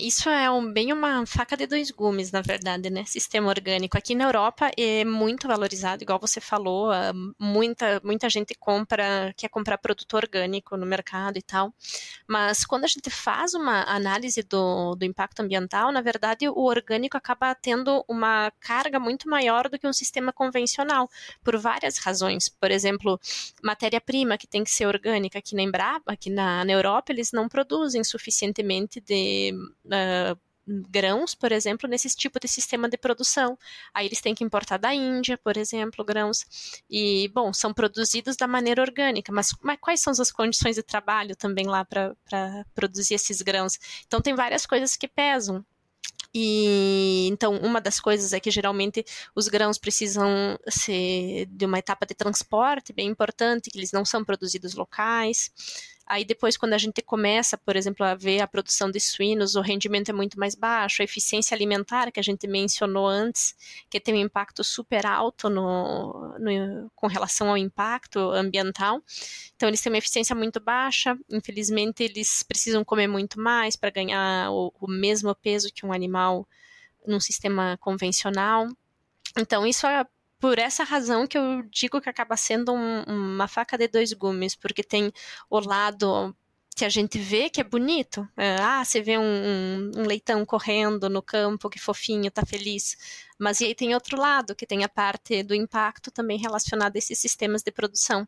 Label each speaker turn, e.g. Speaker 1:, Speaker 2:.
Speaker 1: Isso é um, bem uma faca de dois gumes, na verdade, né? Sistema orgânico. Aqui na Europa é muito valorizado, igual você falou, ah, muita, muita gente compra, quer comprar produto orgânico no mercado e tal. Mas quando a gente faz uma análise do, do impacto ambiental, na verdade, o orgânico acaba tendo uma carga muito maior do que um sistema convencional, por várias razões. Por exemplo, matéria-prima que tem que ser orgânica aqui na Embrapa, aqui na, na Europa, eles não produzem suficientemente de uh, grãos, por exemplo, nesse tipo de sistema de produção. Aí eles têm que importar da Índia, por exemplo, grãos. E, bom, são produzidos da maneira orgânica, mas, mas quais são as condições de trabalho também lá para produzir esses grãos? Então, tem várias coisas que pesam. E então uma das coisas é que geralmente os grãos precisam ser de uma etapa de transporte bem importante, que eles não são produzidos locais. Aí depois, quando a gente começa, por exemplo, a ver a produção de suínos, o rendimento é muito mais baixo, a eficiência alimentar, que a gente mencionou antes, que tem um impacto super alto no, no, com relação ao impacto ambiental. Então, eles têm uma eficiência muito baixa, infelizmente, eles precisam comer muito mais para ganhar o, o mesmo peso que um animal num sistema convencional. Então, isso é por essa razão que eu digo que acaba sendo um, uma faca de dois gumes, porque tem o lado que a gente vê que é bonito. É, ah, você vê um, um, um, leitão correndo no campo, que fofinho, tá feliz. Mas e aí tem outro lado, que tem a parte do impacto também relacionado a esses sistemas de produção.